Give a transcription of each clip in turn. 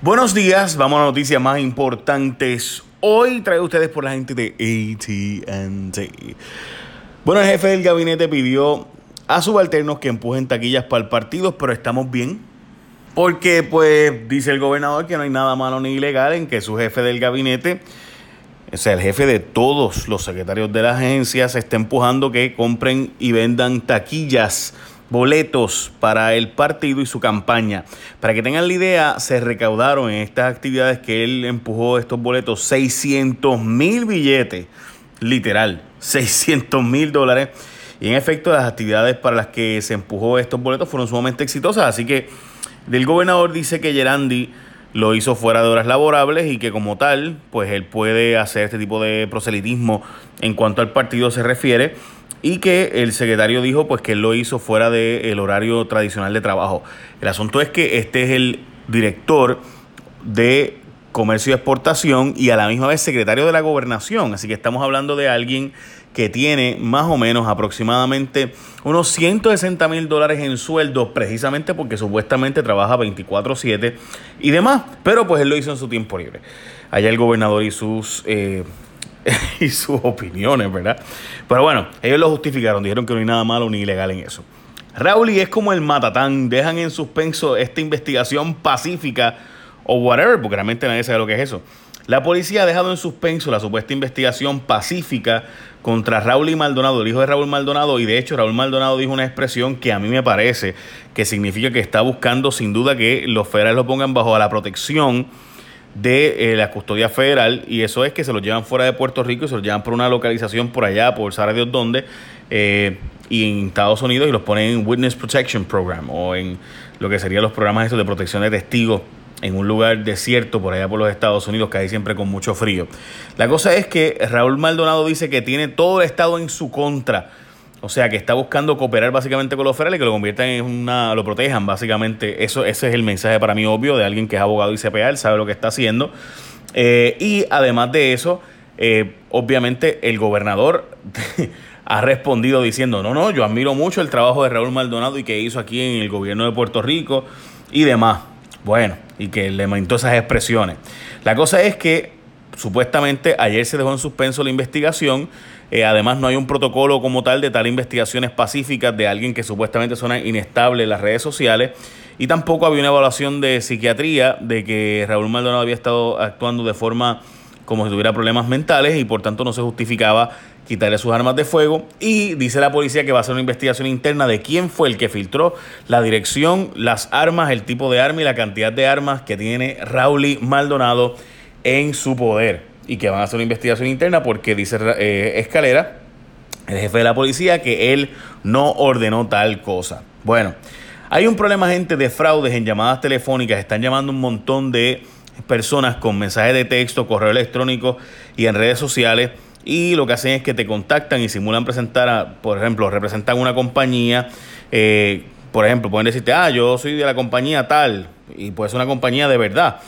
Buenos días, vamos a noticias más importantes. Hoy traigo ustedes por la gente de ATT. Bueno, el jefe del gabinete pidió a subalternos que empujen taquillas para el partido, pero estamos bien. Porque, pues, dice el gobernador que no hay nada malo ni ilegal en que su jefe del gabinete, o sea, el jefe de todos los secretarios de la agencia, se esté empujando que compren y vendan taquillas boletos para el partido y su campaña. Para que tengan la idea, se recaudaron en estas actividades que él empujó estos boletos 600 mil billetes, literal, 600 mil dólares. Y en efecto, las actividades para las que se empujó estos boletos fueron sumamente exitosas. Así que el gobernador dice que Gerandi lo hizo fuera de horas laborables y que como tal, pues él puede hacer este tipo de proselitismo en cuanto al partido se refiere y que el secretario dijo pues que él lo hizo fuera del horario tradicional de trabajo. El asunto es que este es el director de comercio y exportación y a la misma vez secretario de la gobernación, así que estamos hablando de alguien que tiene más o menos aproximadamente unos 160 mil dólares en sueldo, precisamente porque supuestamente trabaja 24/7 y demás, pero pues él lo hizo en su tiempo libre. Allá el gobernador y sus... Eh, y sus opiniones, ¿verdad? Pero bueno, ellos lo justificaron, dijeron que no hay nada malo ni ilegal en eso. Raúl y es como el matatán, dejan en suspenso esta investigación pacífica o whatever, porque realmente nadie sabe lo que es eso. La policía ha dejado en suspenso la supuesta investigación pacífica contra Raúl y Maldonado, el hijo de Raúl Maldonado, y de hecho Raúl Maldonado dijo una expresión que a mí me parece que significa que está buscando sin duda que los federales lo pongan bajo la protección de eh, la custodia federal y eso es que se los llevan fuera de Puerto Rico y se los llevan por una localización por allá, por saber Dios dónde, eh, y en Estados Unidos y los ponen en Witness Protection Program o en lo que serían los programas estos de protección de testigos en un lugar desierto por allá por los Estados Unidos, que hay siempre con mucho frío. La cosa es que Raúl Maldonado dice que tiene todo el Estado en su contra o sea, que está buscando cooperar básicamente con los federales, que lo conviertan en una, lo protejan básicamente. Eso, ese es el mensaje para mí obvio de alguien que es abogado y CPA, él sabe lo que está haciendo. Eh, y además de eso, eh, obviamente el gobernador ha respondido diciendo, no, no, yo admiro mucho el trabajo de Raúl Maldonado y que hizo aquí en el gobierno de Puerto Rico y demás. Bueno, y que le mentó esas expresiones. La cosa es que supuestamente ayer se dejó en suspenso la investigación eh, además, no hay un protocolo como tal de tal investigaciones pacíficas de alguien que supuestamente suena inestable en las redes sociales. Y tampoco había una evaluación de psiquiatría de que Raúl Maldonado había estado actuando de forma como si tuviera problemas mentales y por tanto no se justificaba quitarle sus armas de fuego. Y dice la policía que va a hacer una investigación interna de quién fue el que filtró la dirección, las armas, el tipo de arma y la cantidad de armas que tiene Raúl Maldonado en su poder y que van a hacer una investigación interna porque dice eh, Escalera, el jefe de la policía, que él no ordenó tal cosa. Bueno, hay un problema, gente, de fraudes en llamadas telefónicas. Están llamando un montón de personas con mensajes de texto, correo electrónico y en redes sociales. Y lo que hacen es que te contactan y simulan presentar, a, por ejemplo, representan una compañía. Eh, por ejemplo, pueden decirte, ah, yo soy de la compañía tal. Y puede ser una compañía de verdad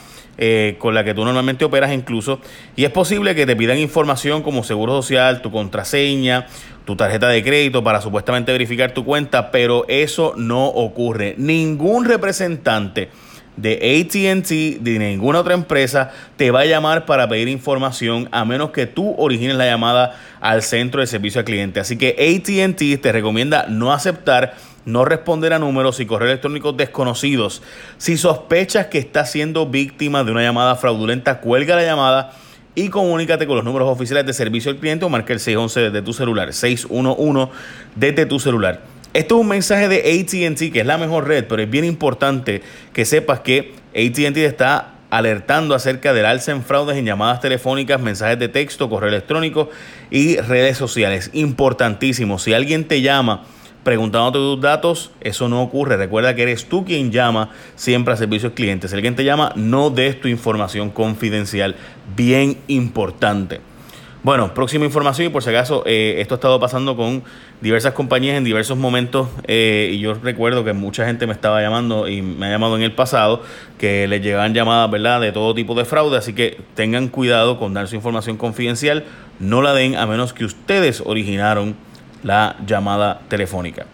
eh, con la que tú normalmente operas incluso. Y es posible que te pidan información como seguro social, tu contraseña, tu tarjeta de crédito para supuestamente verificar tu cuenta, pero eso no ocurre. Ningún representante de ATT, de ninguna otra empresa, te va a llamar para pedir información a menos que tú origines la llamada al centro de servicio al cliente. Así que ATT te recomienda no aceptar no responder a números y correos electrónicos desconocidos. Si sospechas que estás siendo víctima de una llamada fraudulenta, cuelga la llamada y comunícate con los números oficiales de servicio al cliente o marca el 611 de tu celular, 611 desde tu celular. Esto es un mensaje de ATT, que es la mejor red, pero es bien importante que sepas que ATT está alertando acerca del alza en fraudes en llamadas telefónicas, mensajes de texto, correo electrónico y redes sociales. Importantísimo. Si alguien te llama preguntándote tus datos, eso no ocurre. Recuerda que eres tú quien llama siempre a servicios clientes. Si alguien te llama, no des tu información confidencial. Bien importante. Bueno, próxima información y por si acaso eh, esto ha estado pasando con diversas compañías en diversos momentos eh, y yo recuerdo que mucha gente me estaba llamando y me ha llamado en el pasado que les llegaban llamadas, ¿verdad?, de todo tipo de fraude, así que tengan cuidado con dar su información confidencial, no la den a menos que ustedes originaron la llamada telefónica.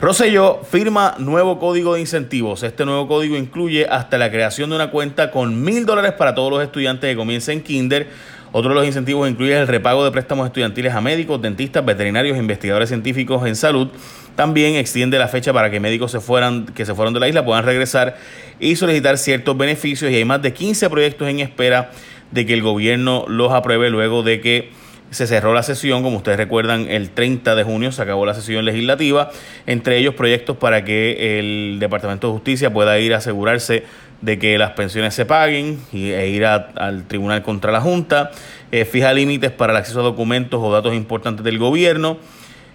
Rosselló firma nuevo código de incentivos. Este nuevo código incluye hasta la creación de una cuenta con mil dólares para todos los estudiantes que comiencen kinder. Otro de los incentivos incluye el repago de préstamos estudiantiles a médicos, dentistas, veterinarios e investigadores científicos en salud. También extiende la fecha para que médicos que se fueron de la isla puedan regresar y solicitar ciertos beneficios. Y hay más de 15 proyectos en espera de que el gobierno los apruebe luego de que se cerró la sesión, como ustedes recuerdan, el 30 de junio se acabó la sesión legislativa, entre ellos proyectos para que el Departamento de Justicia pueda ir a asegurarse de que las pensiones se paguen e ir al Tribunal contra la Junta, eh, fija límites para el acceso a documentos o datos importantes del gobierno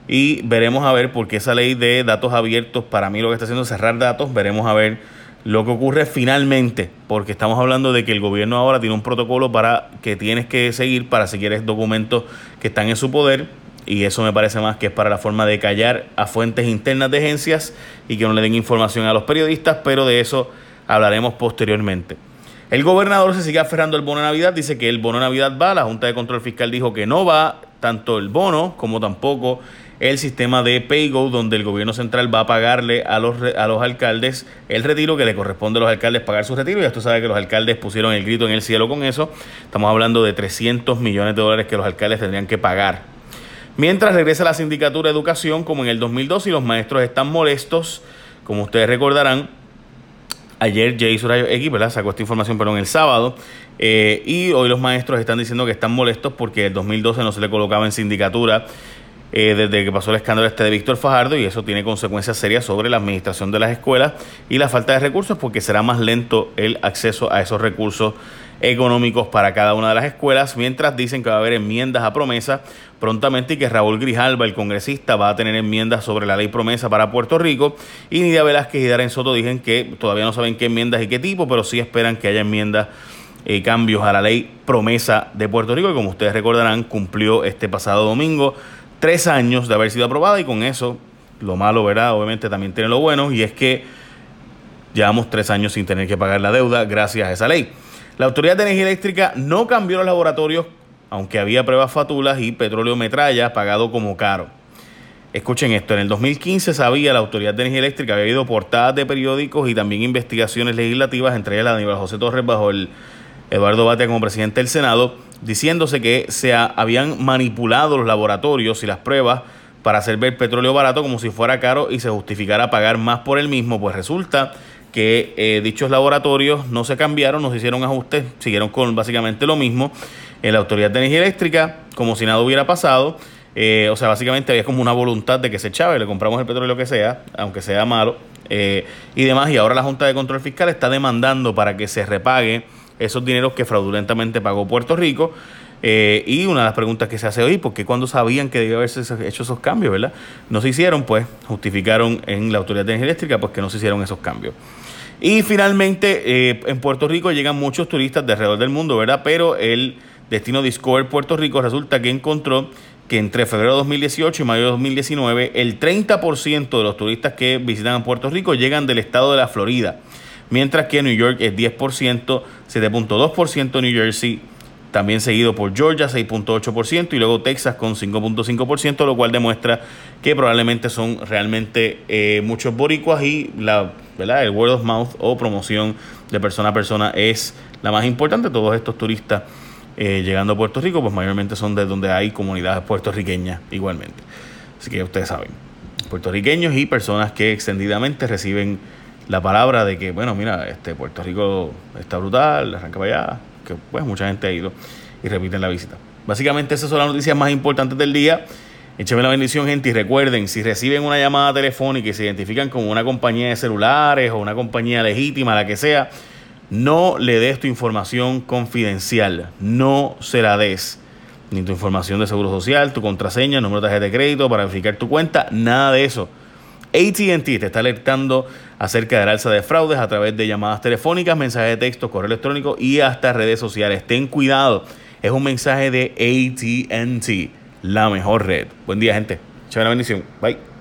y veremos a ver, porque esa ley de datos abiertos para mí lo que está haciendo es cerrar datos, veremos a ver lo que ocurre finalmente, porque estamos hablando de que el gobierno ahora tiene un protocolo para que tienes que seguir para si quieres documentos que están en su poder y eso me parece más que es para la forma de callar a fuentes internas de agencias y que no le den información a los periodistas, pero de eso hablaremos posteriormente. El gobernador se sigue aferrando al bono de Navidad, dice que el bono de Navidad va, la Junta de Control Fiscal dijo que no va, tanto el bono como tampoco el sistema de PayGo, donde el gobierno central va a pagarle a los, a los alcaldes el retiro que le corresponde a los alcaldes pagar su retiro. Y esto sabe que los alcaldes pusieron el grito en el cielo con eso. Estamos hablando de 300 millones de dólares que los alcaldes tendrían que pagar. Mientras regresa la sindicatura de educación, como en el 2002, y los maestros están molestos, como ustedes recordarán, ayer Jay Surayo X. Sacó esta información, perdón, el sábado. Eh, y hoy los maestros están diciendo que están molestos porque el 2012 no se le colocaba en sindicatura eh, desde que pasó el escándalo este de Víctor Fajardo y eso tiene consecuencias serias sobre la administración de las escuelas y la falta de recursos porque será más lento el acceso a esos recursos económicos para cada una de las escuelas, mientras dicen que va a haber enmiendas a promesa prontamente y que Raúl Grijalba, el congresista, va a tener enmiendas sobre la ley promesa para Puerto Rico. Y Nidia Velázquez y Darren Soto dicen que todavía no saben qué enmiendas y qué tipo, pero sí esperan que haya enmiendas y eh, cambios a la ley promesa de Puerto Rico, y como ustedes recordarán, cumplió este pasado domingo tres años de haber sido aprobada y con eso, lo malo, ¿verdad? Obviamente también tiene lo bueno y es que llevamos tres años sin tener que pagar la deuda gracias a esa ley. La Autoridad de Energía Eléctrica no cambió los laboratorios, aunque había pruebas fatulas y petróleo metralla pagado como caro. Escuchen esto, en el 2015 sabía la Autoridad de Energía Eléctrica, había habido portadas de periódicos y también investigaciones legislativas, entre ellas la de Aníbal José Torres bajo el Eduardo Batea como presidente del Senado, diciéndose que se habían manipulado los laboratorios y las pruebas para hacer ver petróleo barato como si fuera caro y se justificara pagar más por el mismo, pues resulta que eh, dichos laboratorios no se cambiaron, no se hicieron ajustes, siguieron con básicamente lo mismo. En la Autoridad de Energía Eléctrica, como si nada hubiera pasado, eh, o sea, básicamente había como una voluntad de que se y le compramos el petróleo que sea, aunque sea malo, eh, y demás. Y ahora la Junta de Control Fiscal está demandando para que se repague esos dineros que fraudulentamente pagó Puerto Rico. Eh, y una de las preguntas que se hace hoy, porque cuando sabían que debía haberse hecho esos cambios, ¿verdad? No se hicieron, pues justificaron en la Autoridad de Energía Eléctrica pues que no se hicieron esos cambios. Y finalmente, eh, en Puerto Rico llegan muchos turistas de alrededor del mundo, ¿verdad? Pero el destino Discover Puerto Rico resulta que encontró que entre febrero de 2018 y mayo de 2019, el 30% de los turistas que visitan Puerto Rico llegan del estado de la Florida mientras que New York es 10%, 7.2% New Jersey, también seguido por Georgia 6.8% y luego Texas con 5.5%, lo cual demuestra que probablemente son realmente eh, muchos boricuas y la, ¿verdad? el word of mouth o promoción de persona a persona es la más importante. Todos estos turistas eh, llegando a Puerto Rico, pues mayormente son de donde hay comunidades puertorriqueñas igualmente. Así que ustedes saben, puertorriqueños y personas que extendidamente reciben la palabra de que, bueno, mira, este Puerto Rico está brutal, arranca para allá, que pues mucha gente ha ido y repiten la visita. Básicamente esas son las noticias más importantes del día. Écheme la bendición, gente, y recuerden, si reciben una llamada telefónica y se identifican como una compañía de celulares o una compañía legítima, la que sea, no le des tu información confidencial, no se la des. Ni tu información de seguro social, tu contraseña, número de tarjeta de crédito para verificar tu cuenta, nada de eso. ATT te está alertando acerca del alza de fraudes a través de llamadas telefónicas, mensajes de texto, correo electrónico y hasta redes sociales. Ten cuidado, es un mensaje de ATT, la mejor red. Buen día, gente. Chao, bendición. Bye.